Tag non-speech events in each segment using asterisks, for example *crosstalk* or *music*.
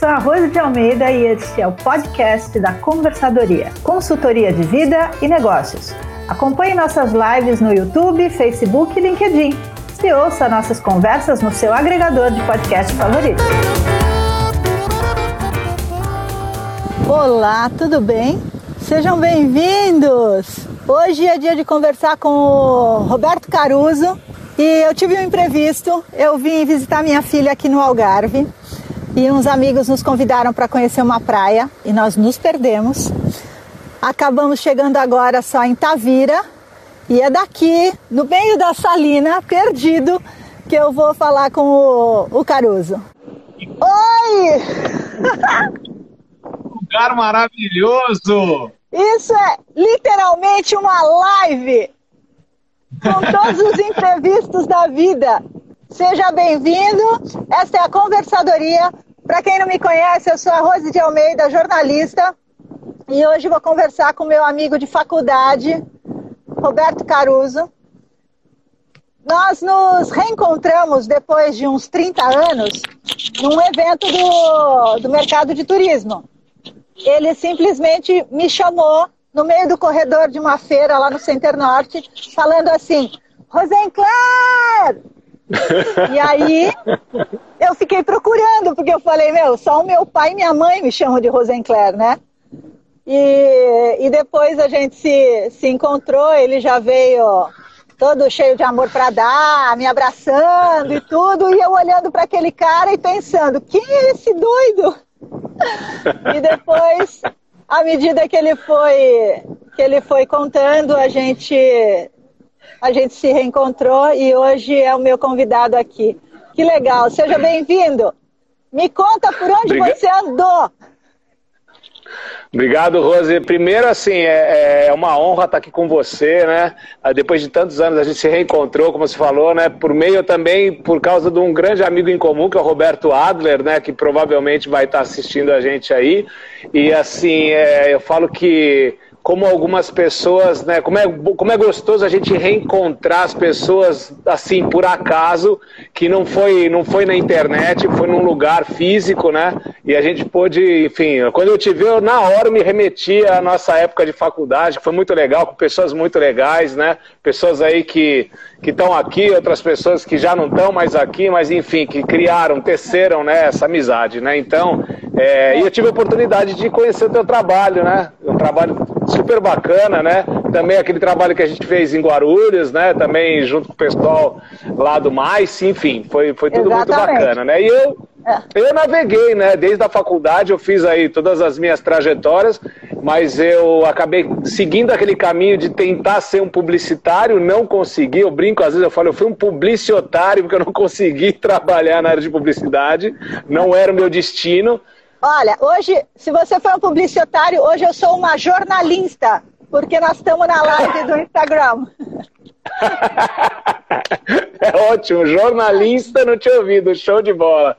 sou a Rose de Almeida e este é o podcast da Conversadoria, consultoria de vida e negócios. Acompanhe nossas lives no YouTube, Facebook e LinkedIn. E ouça nossas conversas no seu agregador de podcast favorito. Olá, tudo bem? Sejam bem-vindos! Hoje é dia de conversar com o Roberto Caruso e eu tive um imprevisto. Eu vim visitar minha filha aqui no Algarve e uns amigos nos convidaram para conhecer uma praia e nós nos perdemos. Acabamos chegando agora só em Tavira e é daqui, no meio da salina, perdido, que eu vou falar com o, o Caruso. Oi! *laughs* Lugar maravilhoso! Isso é literalmente uma live com todos os imprevistos da vida. Seja bem-vindo. Esta é a Conversadoria. Para quem não me conhece, eu sou a Rose de Almeida, jornalista. E hoje vou conversar com meu amigo de faculdade, Roberto Caruso. Nós nos reencontramos depois de uns 30 anos num evento do, do mercado de turismo. Ele simplesmente me chamou no meio do corredor de uma feira lá no Center Norte, falando assim: Rosenclair, e aí eu fiquei procurando, porque eu falei, meu, só o meu pai e minha mãe me chamam de Rosenclair, né? E, e depois a gente se, se encontrou, ele já veio todo cheio de amor para dar, me abraçando e tudo, e eu olhando para aquele cara e pensando, quem é esse doido? E depois, à medida que ele foi que ele foi contando, a gente a gente se reencontrou e hoje é o meu convidado aqui. Que legal, seja bem-vindo. Me conta por onde Obrigado. você andou. Obrigado, Rose. Primeiro, assim, é, é, uma honra estar aqui com você, né? Ah, depois de tantos anos a gente se reencontrou, como você falou, né? Por meio também, por causa de um grande amigo em comum, que é o Roberto Adler, né? Que provavelmente vai estar assistindo a gente aí. E, assim, é, eu falo que como algumas pessoas, né, como é, como é gostoso a gente reencontrar as pessoas assim por acaso, que não foi, não foi na internet, foi num lugar físico, né? E a gente pôde, enfim, quando eu te vi, eu, na hora me remeti à nossa época de faculdade, que foi muito legal, com pessoas muito legais, né? Pessoas aí que que estão aqui, outras pessoas que já não estão mais aqui, mas enfim, que criaram, teceram né, essa amizade, né? Então, é, e eu tive a oportunidade de conhecer o teu trabalho, né? Um trabalho super bacana, né? Também aquele trabalho que a gente fez em Guarulhos, né? Também junto com o pessoal lá do Mais, enfim, foi, foi tudo Exatamente. muito bacana, né? E eu, é. eu naveguei, né? Desde a faculdade eu fiz aí todas as minhas trajetórias, mas eu acabei seguindo aquele caminho de tentar ser um publicitário, não consegui. Eu brinco, às vezes eu falo, eu fui um publicitário porque eu não *laughs* consegui trabalhar na área de publicidade, não era o meu destino. Olha, hoje, se você for um publicitário, hoje eu sou uma jornalista, porque nós estamos na live do Instagram. *laughs* é ótimo, jornalista não tinha ouvido, show de bola.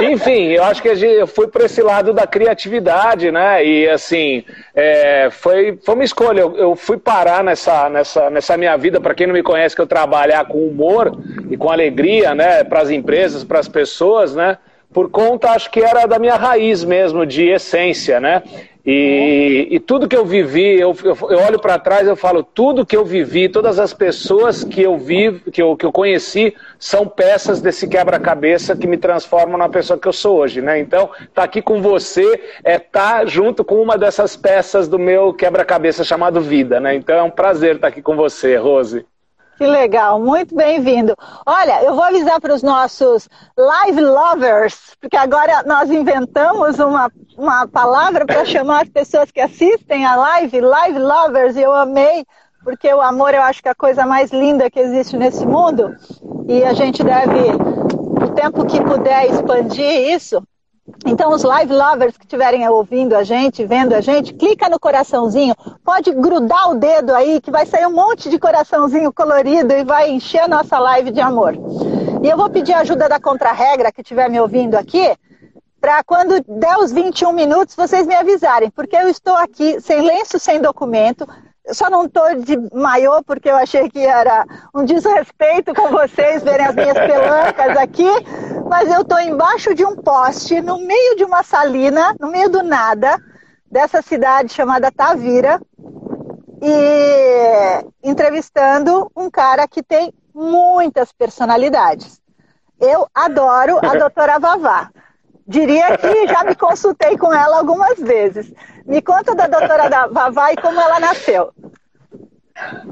Enfim, eu acho que eu fui por esse lado da criatividade, né? E assim, é, foi, foi uma escolha. Eu, eu, fui parar nessa, nessa, nessa minha vida, para quem não me conhece, que eu trabalhar com humor e com alegria, né? Para as empresas, para as pessoas, né? Por conta, acho que era da minha raiz mesmo, de essência, né? E, e tudo que eu vivi, eu, eu, eu olho para trás eu falo, tudo que eu vivi, todas as pessoas que eu vi, que eu, que eu conheci, são peças desse quebra-cabeça que me transformam na pessoa que eu sou hoje, né? Então, tá aqui com você é tá junto com uma dessas peças do meu quebra-cabeça chamado vida, né? Então é um prazer estar tá aqui com você, Rose. Que legal, muito bem-vindo. Olha, eu vou avisar para os nossos live lovers, porque agora nós inventamos uma, uma palavra para chamar as pessoas que assistem a live, live lovers, e eu amei, porque o amor eu acho que é a coisa mais linda que existe nesse mundo, e a gente deve, o tempo que puder, expandir isso. Então, os live lovers que estiverem ouvindo a gente, vendo a gente, clica no coraçãozinho, pode grudar o dedo aí, que vai sair um monte de coraçãozinho colorido e vai encher a nossa live de amor. E eu vou pedir ajuda da contra-regra que estiver me ouvindo aqui, para quando der os 21 minutos vocês me avisarem, porque eu estou aqui sem lenço, sem documento, eu só não estou de maiô porque eu achei que era um desrespeito com vocês verem as minhas pelancas aqui, mas eu estou embaixo de um poste, no meio de uma salina, no meio do nada, dessa cidade chamada Tavira, e entrevistando um cara que tem muitas personalidades. Eu adoro a *laughs* doutora Vavá. Diria que já me consultei com ela algumas vezes. Me conta da doutora Vavá e como ela nasceu.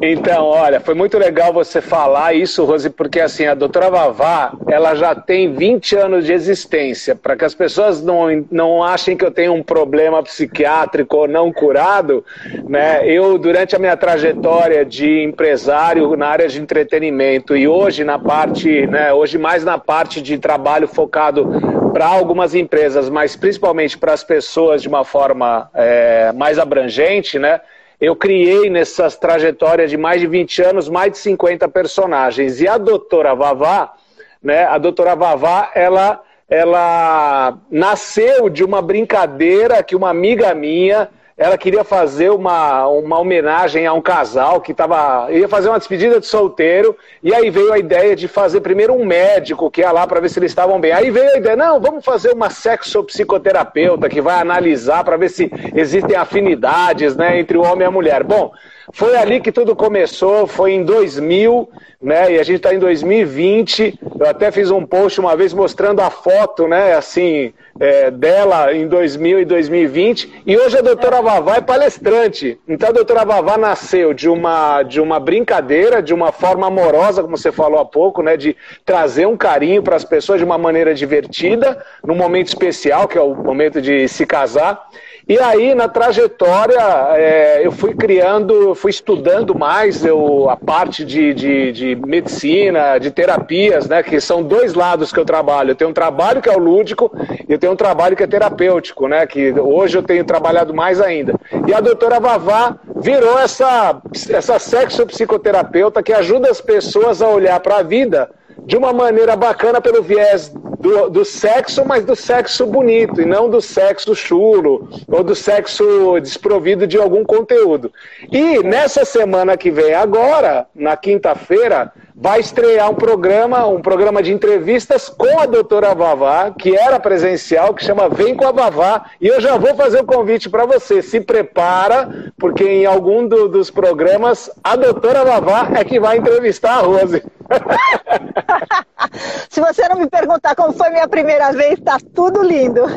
Então, olha, foi muito legal você falar isso, Rose, porque assim, a doutora Vavá, ela já tem 20 anos de existência. Para que as pessoas não, não achem que eu tenho um problema psiquiátrico não curado, né? Eu, durante a minha trajetória de empresário na área de entretenimento e hoje na parte, né, hoje mais na parte de trabalho focado para algumas empresas, mas principalmente para as pessoas de uma forma é, mais abrangente, né? Eu criei nessas trajetórias de mais de 20 anos mais de 50 personagens. E a doutora Vavá, né, a doutora Vavá, ela, ela nasceu de uma brincadeira que uma amiga minha ela queria fazer uma, uma homenagem a um casal que estava. ia fazer uma despedida de solteiro, e aí veio a ideia de fazer primeiro um médico que ia lá para ver se eles estavam bem. Aí veio a ideia, não, vamos fazer uma sexopsicoterapeuta que vai analisar para ver se existem afinidades né, entre o homem e a mulher. Bom, foi ali que tudo começou, foi em 2000, né? E a gente está em 2020. Eu até fiz um post uma vez mostrando a foto, né? Assim, é, dela em 2000 e 2020. E hoje a doutora Vavá é palestrante. Então a doutora Vavá nasceu de uma, de uma brincadeira, de uma forma amorosa, como você falou há pouco, né? De trazer um carinho para as pessoas de uma maneira divertida, num momento especial, que é o momento de se casar. E aí, na trajetória, é, eu fui criando, fui estudando mais eu, a parte de, de, de, medicina, de terapias, né? Que são dois lados que eu trabalho. Eu tenho um trabalho que é o lúdico e eu tenho um trabalho que é terapêutico, né? Que hoje eu tenho trabalhado mais ainda. E a doutora Vavá virou essa, essa sexopsicoterapeuta que ajuda as pessoas a olhar para a vida de uma maneira bacana pelo viés do, do, sexo, mas do sexo bonito, e não do sexo chulo, ou do sexo desprovido de algum conteúdo. E nessa semana que vem agora, na quinta-feira, vai estrear um programa, um programa de entrevistas com a doutora Vavá, que era presencial, que chama Vem com a Vavá, e eu já vou fazer o um convite para você. Se prepara, porque em algum do, dos programas a doutora Vavá é que vai entrevistar a Rose. *laughs* Se você não me perguntar como foi minha primeira vez, tá tudo lindo. *laughs*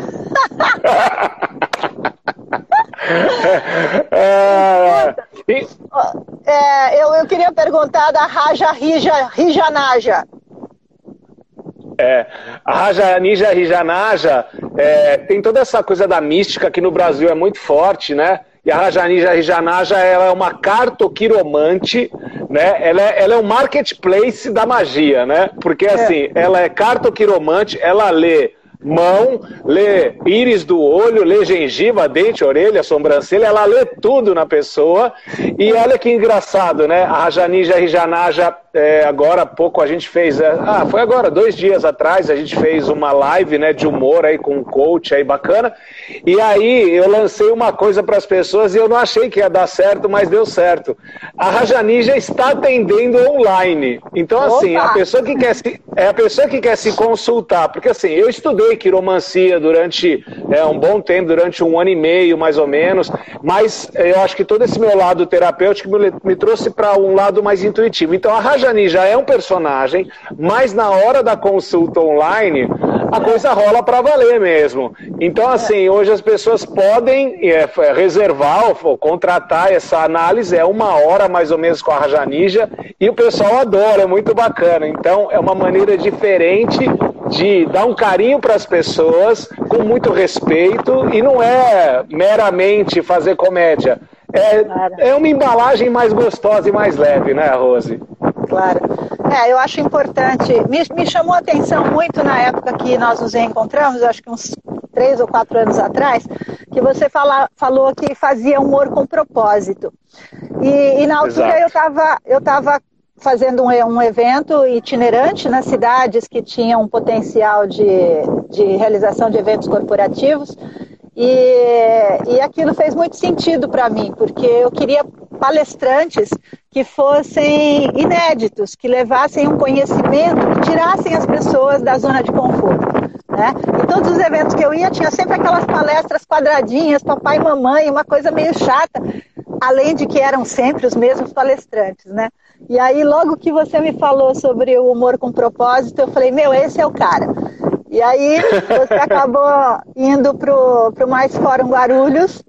é, é, perguntar da Raja Rija, Rijanaja. É, a Raja Nija Rijanaja é, tem toda essa coisa da mística que no Brasil é muito forte, né? E a Rajanija Rijanaja ela é uma cartoquiromante, né? Ela é, ela é um marketplace da magia, né? Porque é. assim, ela é cartoquiromante, ela lê mão, lê íris do olho, lê gengiva, dente, orelha, sobrancelha, ela lê tudo na pessoa. E olha que engraçado, né? A Rajanija Rijanaja é, agora há pouco a gente fez, é, ah, foi agora, dois dias atrás, a gente fez uma live né, de humor aí com um coach aí bacana. E aí eu lancei uma coisa para as pessoas e eu não achei que ia dar certo, mas deu certo. A Rajani já está atendendo online. Então, assim, a pessoa que quer se, é a pessoa que quer se consultar, porque assim, eu estudei quiromancia durante é, um bom tempo, durante um ano e meio, mais ou menos, mas eu acho que todo esse meu lado terapêutico me, me trouxe para um lado mais intuitivo. Então, a Rajani já é um personagem, mas na hora da consulta online, a coisa rola para valer mesmo. Então, assim, hoje as pessoas podem é, reservar ou contratar essa análise, é uma hora mais ou menos com a Rajanija, e o pessoal adora, é muito bacana. Então, é uma maneira diferente de dar um carinho para as pessoas, com muito respeito, e não é meramente fazer comédia. É, é uma embalagem mais gostosa e mais leve, né, Rose? Claro. É, eu acho importante. Me, me chamou a atenção muito na época que nós nos encontramos, acho que uns três ou quatro anos atrás, que você fala, falou que fazia humor com propósito. E, e na altura Exato. eu estava eu tava fazendo um, um, evento itinerante nas cidades que tinham um potencial de, de realização de eventos corporativos. E, e aquilo fez muito sentido para mim, porque eu queria palestrantes que fossem inéditos, que levassem um conhecimento, que tirassem as pessoas da zona de conforto. Né? Em todos os eventos que eu ia, tinha sempre aquelas palestras quadradinhas, papai e mamãe, uma coisa meio chata, além de que eram sempre os mesmos palestrantes, né? E aí, logo que você me falou sobre o humor com propósito, eu falei, meu, esse é o cara. E aí, você *laughs* acabou indo pro, pro Mais Fórum Guarulhos,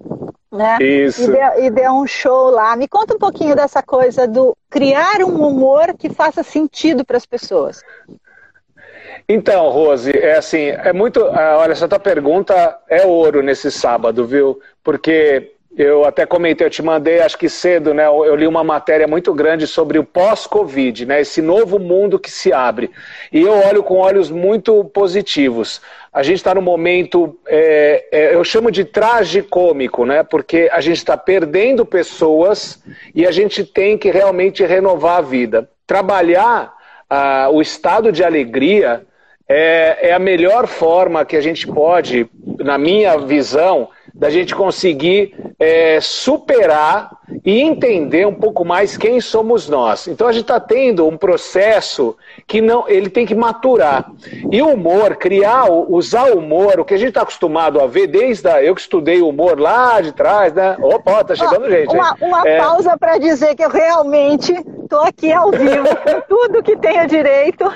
né? Isso. E deu, e deu um show lá. Me conta um pouquinho dessa coisa do criar um humor que faça sentido para as pessoas. Então, Rose, é assim, é muito. Ah, olha, essa tua pergunta é ouro nesse sábado, viu? Porque eu até comentei, eu te mandei, acho que cedo, né? Eu li uma matéria muito grande sobre o pós-Covid, né? Esse novo mundo que se abre. E eu olho com olhos muito positivos. A gente está no momento, é, é, eu chamo de tragicômico, né? Porque a gente está perdendo pessoas e a gente tem que realmente renovar a vida. Trabalhar ah, o estado de alegria é, é a melhor forma que a gente pode, na minha visão, da gente conseguir é, superar e entender um pouco mais quem somos nós. Então a gente está tendo um processo que não, ele tem que maturar. E o humor, criar, usar o humor, o que a gente está acostumado a ver desde a, eu que estudei humor lá de trás, né? Opa, tá chegando gente. Uma, uma é... pausa para dizer que eu realmente estou aqui ao vivo com *laughs* tudo que tenho direito.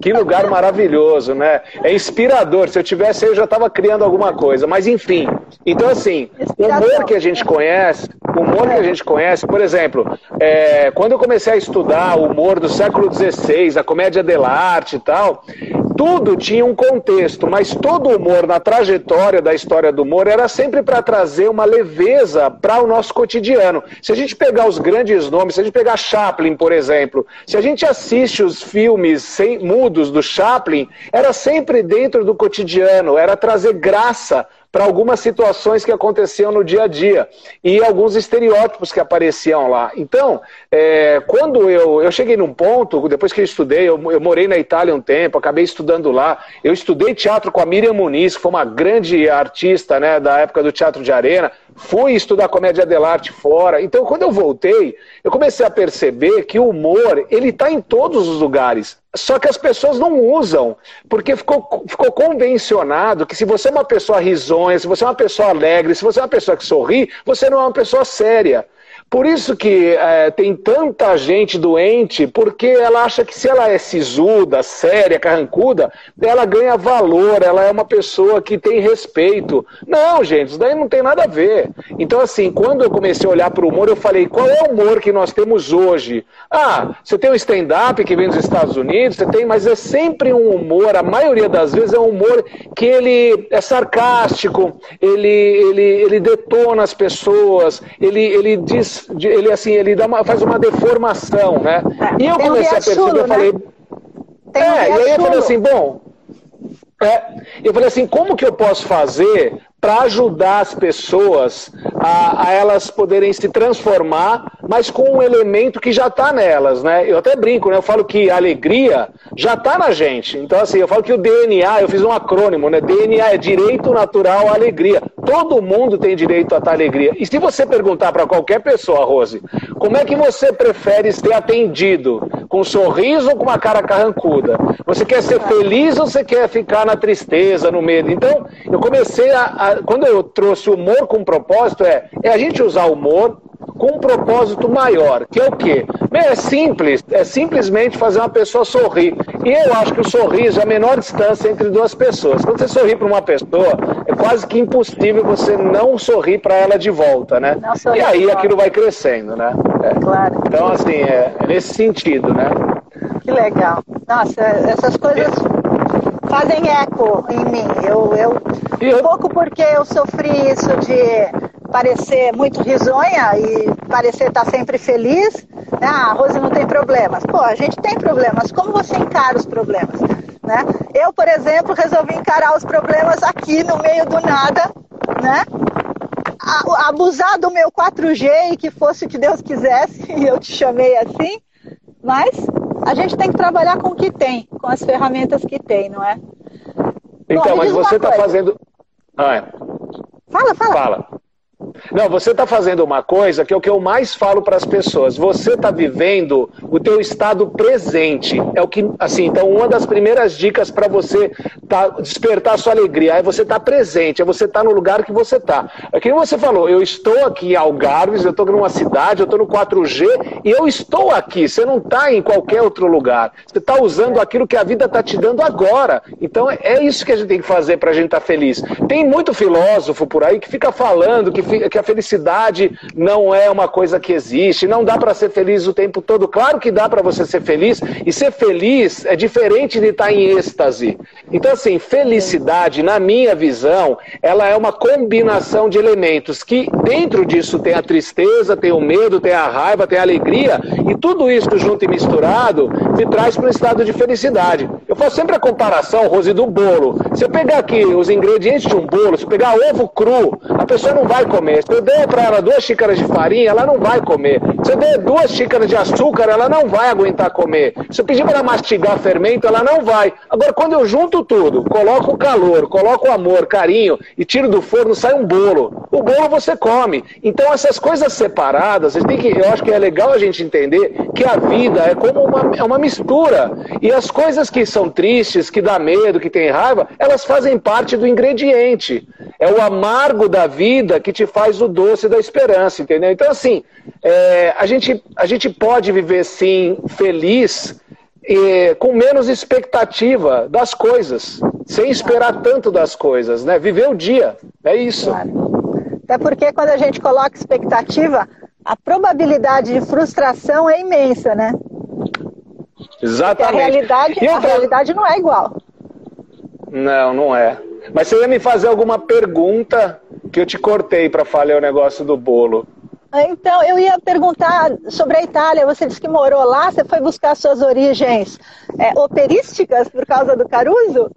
Que lugar maravilhoso, né? É inspirador. Se eu tivesse eu já estava criando alguma coisa. Mas enfim, então assim, o humor que a gente conhece, o humor que a gente conhece, por exemplo, é, quando eu comecei a estudar o humor do século XVI, a comédia dell'arte e tal, tudo tinha um contexto, mas todo humor na trajetória da história do humor era sempre para trazer uma leveza para o nosso cotidiano. Se a gente pegar os grandes nomes, se a gente pegar Chaplin, por exemplo, se a gente assiste os filmes sem, mudos do Chaplin, era sempre dentro do cotidiano, era trazer graça para algumas situações que aconteciam no dia a dia. E alguns estereótipos que apareciam lá. Então, é, quando eu, eu cheguei num ponto, depois que eu estudei, eu, eu, morei na Itália um tempo, acabei estudando lá, eu estudei teatro com a Miriam Muniz, que foi uma grande artista né, da época do teatro de arena, fui estudar comédia dell'arte fora. Então, quando eu voltei, eu comecei a perceber que o humor, ele está em todos os lugares. Só que as pessoas não usam, porque ficou, ficou convencionado que se você é uma pessoa risonha, se você é uma pessoa alegre, se você é uma pessoa que sorri, você não é uma pessoa séria. Por isso que é, tem tanta gente doente, porque ela acha que se ela é sisuda, séria, carrancuda, ela ganha valor, ela é uma pessoa que tem respeito. Não, gente, isso daí não tem nada a ver. Então, assim, quando eu comecei a olhar para o humor, eu falei, qual é o humor que nós temos hoje? Ah, você tem um stand-up que vem dos Estados Unidos, você tem, mas é sempre um humor, a maioria das vezes é um humor que ele é sarcástico, ele, ele, ele detona as pessoas, ele, ele diz ele assim, ele dá uma, faz uma deformação, né? É, e eu comecei a perceber, chulo, eu falei, né? é, e aí eu falei assim, bom, é, eu falei assim, como que eu posso fazer para ajudar as pessoas a, a, elas poderem se transformar, mas com um elemento que já está nelas, né? Eu até brinco, né? Eu falo que a alegria já está na gente. Então, assim, eu falo que o DNA, eu fiz um acrônimo, né? DNA é direito natural à alegria. Todo mundo tem direito a estar alegria. E se você perguntar para qualquer pessoa, Rose, como é que você prefere ser atendido? Com um sorriso ou com uma cara carrancuda? Você quer ser feliz ou você quer ficar na tristeza, no medo? Então, eu comecei a, a quando eu trouxe humor com propósito, é, é a gente usar humor com um propósito maior, que é o quê? É simples, é simplesmente fazer uma pessoa sorrir. E eu acho que o sorriso é a menor distância entre duas pessoas. Quando você sorri para uma pessoa, é quase que impossível você não sorrir para ela de volta, né? E aí aquilo vai crescendo, né? É. Claro. Então, assim, é, é nesse sentido, né? Que legal. Nossa, essas coisas fazem eco em mim. Eu, eu, um pouco porque eu sofri isso de parecer muito risonha e parecer estar sempre feliz. Ah, a Rose não tem problemas. Pô, a gente tem problemas. Como você encara os problemas? Né? Eu, por exemplo, resolvi encarar os problemas aqui no meio do nada, né? abusar do meu 4G e que fosse o que Deus quisesse, *laughs* e eu te chamei assim, mas a gente tem que trabalhar com o que tem, com as ferramentas que tem, não é? Então, Bom, mas você está fazendo. Ah, é. Fala, fala. Fala. Não, você está fazendo uma coisa que é o que eu mais falo para as pessoas. Você está vivendo o teu estado presente. É o que, assim, então uma das primeiras dicas para você tá, despertar a sua alegria é você estar tá presente, é você estar tá no lugar que você está. É que você falou, eu estou aqui em Algarves, eu estou numa cidade, eu estou no 4G e eu estou aqui. Você não está em qualquer outro lugar. Você está usando aquilo que a vida está te dando agora. Então é isso que a gente tem que fazer para a gente estar tá feliz. Tem muito filósofo por aí que fica falando que, que a felicidade não é uma coisa que existe, não dá para ser feliz o tempo todo. Claro que dá para você ser feliz, e ser feliz é diferente de estar em êxtase. Então, assim, felicidade, na minha visão, ela é uma combinação de elementos que dentro disso tem a tristeza, tem o medo, tem a raiva, tem a alegria, e tudo isso junto e misturado me traz para um estado de felicidade. Eu faço sempre a comparação, Rose, do bolo. Se eu pegar aqui os ingredientes de um bolo, se eu pegar ovo cru, a pessoa não vai comer. Se eu der para ela duas xícaras de farinha, ela não vai comer. Se eu der duas xícaras de açúcar, ela não vai aguentar comer. Se eu pedir para ela mastigar fermento, ela não vai. Agora, quando eu junto tudo, coloco o calor, coloco o amor, carinho e tiro do forno, sai um bolo. O bolo você come. Então, essas coisas separadas, que, eu acho que é legal a gente entender que a vida é como uma, é uma mistura. E as coisas que são tristes, que dá medo, que tem raiva, elas fazem parte do ingrediente. É o amargo da vida que te faz o doce da esperança, entendeu? Então, assim, é, a, gente, a gente pode viver, sim, feliz, é, com menos expectativa das coisas, sem esperar tanto das coisas, né? Viver o dia, é isso. Claro. Até porque quando a gente coloca expectativa, a probabilidade de frustração é imensa, né? Exatamente. Porque a realidade, a realidade não é igual. Não, não é. Mas você ia me fazer alguma pergunta que eu te cortei para falar o negócio do bolo. Então, eu ia perguntar sobre a Itália. Você disse que morou lá, você foi buscar suas origens é, operísticas por causa do Caruso?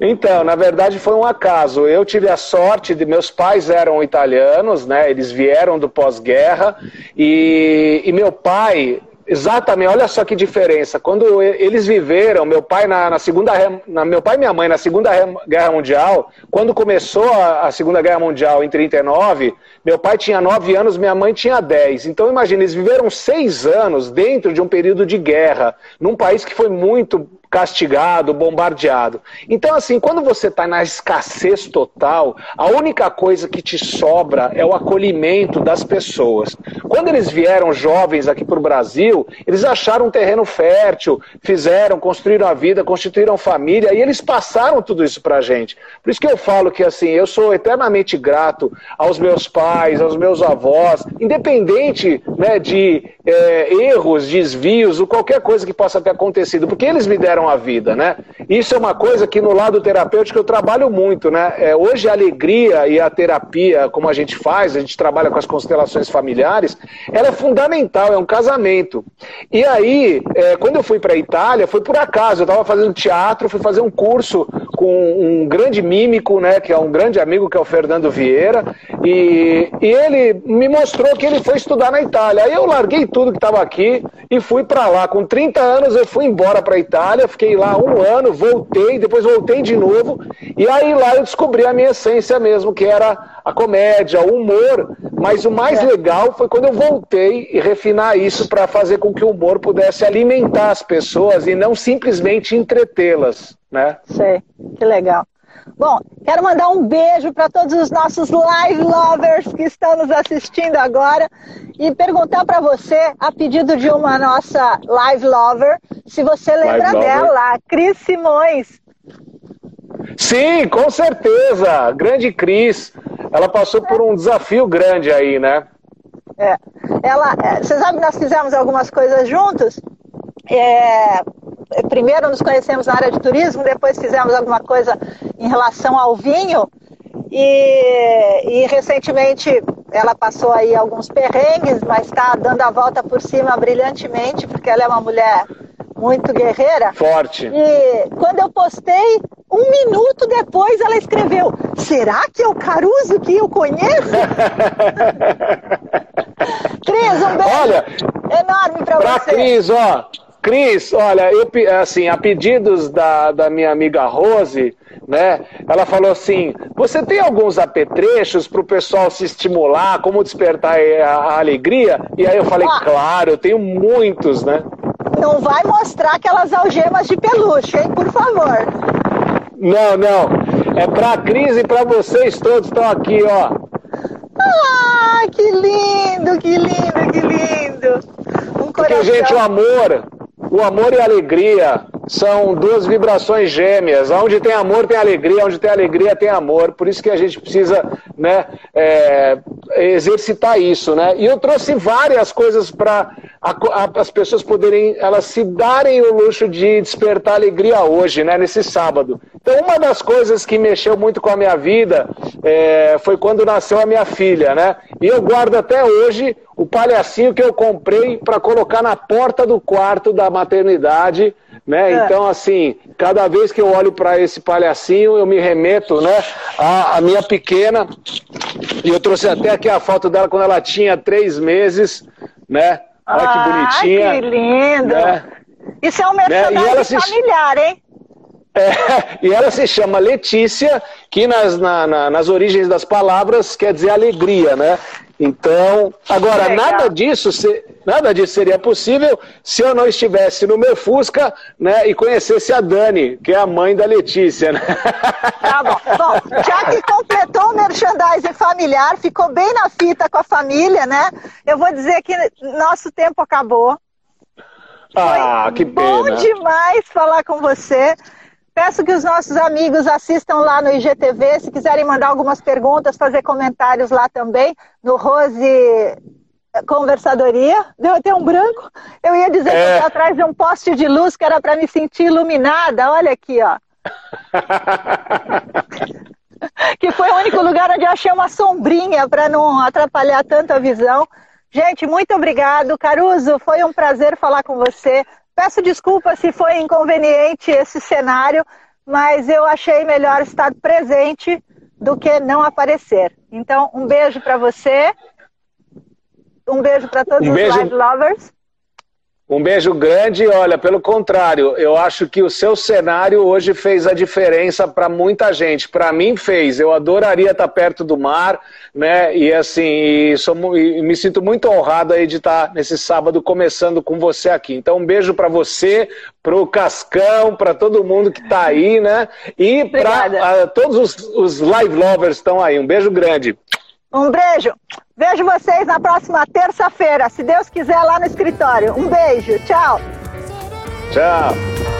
Então, na verdade foi um acaso. Eu tive a sorte de meus pais eram italianos, né? Eles vieram do pós-guerra e, e meu pai Exatamente, olha só que diferença. Quando eles viveram, meu pai na, na segunda, na, meu pai e minha mãe na Segunda Guerra Mundial, quando começou a, a, Segunda Guerra Mundial em 39, meu pai tinha 9 anos, minha mãe tinha 10. Então imagina, eles viveram seis anos dentro de um período de guerra, num país que foi muito castigado, bombardeado. Então, assim, quando você está na escassez total, a única coisa que te sobra é o acolhimento das pessoas. Quando eles vieram jovens aqui para o Brasil, eles acharam um terreno fértil, fizeram, construíram a vida, constituíram família e eles passaram tudo isso para a gente. Por isso que eu falo que, assim, eu sou eternamente grato aos meus pais, aos meus avós, independente né, de é, erros, desvios ou qualquer coisa que possa ter acontecido, porque eles me deram a vida, né? Isso é uma coisa que no lado terapêutico eu trabalho muito, né? É, hoje a alegria e a terapia, como a gente faz, a gente trabalha com as constelações familiares, ela é fundamental, é um casamento. E aí, é, quando eu fui para a Itália, foi por acaso, eu estava fazendo teatro, fui fazer um curso com um grande mímico, né, que é um grande amigo, que é o Fernando Vieira, e, e ele me mostrou que ele foi estudar na Itália. Aí eu larguei tudo que estava aqui e fui para lá. Com 30 anos eu fui embora para a Itália, fiquei lá um ano, voltei, depois voltei de novo, e aí lá eu descobri a minha essência mesmo, que era a comédia, o humor. Mas o mais é. legal foi quando eu voltei e refinar isso para fazer com que o humor pudesse alimentar as pessoas e não simplesmente entretê-las, né? Sei, que legal. Bom, quero mandar um beijo para todos os nossos live lovers que estão nos assistindo agora e perguntar para você, a pedido de uma nossa live lover, se você lembra dela, Cris Simões. Sim, com certeza. Grande Cris. Ela passou por um desafio grande aí, né? É. Ela, é, você sabe que nós fizemos algumas coisas juntos? É, primeiro nos conhecemos na área de turismo, depois fizemos alguma coisa em relação ao vinho. E, e recentemente ela passou aí alguns perrengues, mas está dando a volta por cima brilhantemente, porque ela é uma mulher muito guerreira. Forte. E quando eu postei, um minuto depois ela escreveu: Será que é o Caruso que eu conheço? *laughs* Cris, um beijo Olha, enorme para você. Cris, ó. Cris, olha, eu, assim, a pedidos da, da minha amiga Rose, né? Ela falou assim: você tem alguns apetrechos para o pessoal se estimular, como despertar a, a, alegria? E aí eu falei, ah. claro, eu tenho muitos, né? Não vai mostrar aquelas algemas de peluche, hein, por favor. Não, não. É para a Cris e para vocês todos estão aqui, ó. Ah, que lindo, que lindo, que lindo. Um coração. Porque, gente, o amor, o amor e a alegria são duas vibrações gêmeas. Onde tem amor, tem alegria. Onde tem alegria, tem amor. Por isso que a gente precisa né, é, exercitar isso. Né? E eu trouxe várias coisas para as pessoas poderem elas se darem o luxo de despertar alegria hoje, né, nesse sábado. Então, uma das coisas que mexeu muito com a minha vida é, foi quando nasceu a minha filha. Né? E eu guardo até hoje o palhacinho que eu comprei para colocar na porta do quarto da maternidade, né? É. Então, assim, cada vez que eu olho para esse palhacinho, eu me remeto, né, à, à, minha pequena. E eu trouxe até aqui a foto dela quando ela tinha três meses, né? Olha que bonitinha. que lindo! Né? Isso é um merchandising né? se... familiar, hein? É, *laughs* e ela se chama Letícia, que nas, na, na, nas origens das palavras quer dizer alegria, né? Então, agora, nada disso, nada disso seria possível se eu não estivesse no meu Fusca né, e conhecesse a Dani, que é a mãe da Letícia. Né? Tá bom. Bom, já que completou o merchandising familiar, ficou bem na fita com a família, né? Eu vou dizer que nosso tempo acabou. Ah, Foi que pena. Bom demais falar com você. Peço que os nossos amigos assistam lá no IGTV, se quiserem mandar algumas perguntas, fazer comentários lá também, no Rose Conversadoria. Deu até um branco. Eu ia dizer é. que atrás de um poste de luz que era para me sentir iluminada. Olha aqui, ó. *laughs* que foi o único lugar onde eu achei uma sombrinha para não atrapalhar tanto a visão. Gente, muito obrigado. Caruso, foi um prazer falar com você. Peço desculpa se foi inconveniente esse cenário, mas eu achei melhor estar presente do que não aparecer. Então, um beijo para você. Um beijo para todos um os beijo... live lovers. Um beijo grande. Olha, pelo contrário, eu acho que o seu cenário hoje fez a diferença para muita gente. Para mim fez. Eu adoraria estar perto do mar, né? E assim, e sou, e me sinto muito honrado aí de estar nesse sábado começando com você aqui. Então, um beijo para você, para o Cascão, para todo mundo que está aí, né? E para ah, todos os, os live lovers estão aí. Um beijo grande. Um beijo. Vejo vocês na próxima terça-feira, se Deus quiser, lá no escritório. Um beijo. Tchau. Tchau.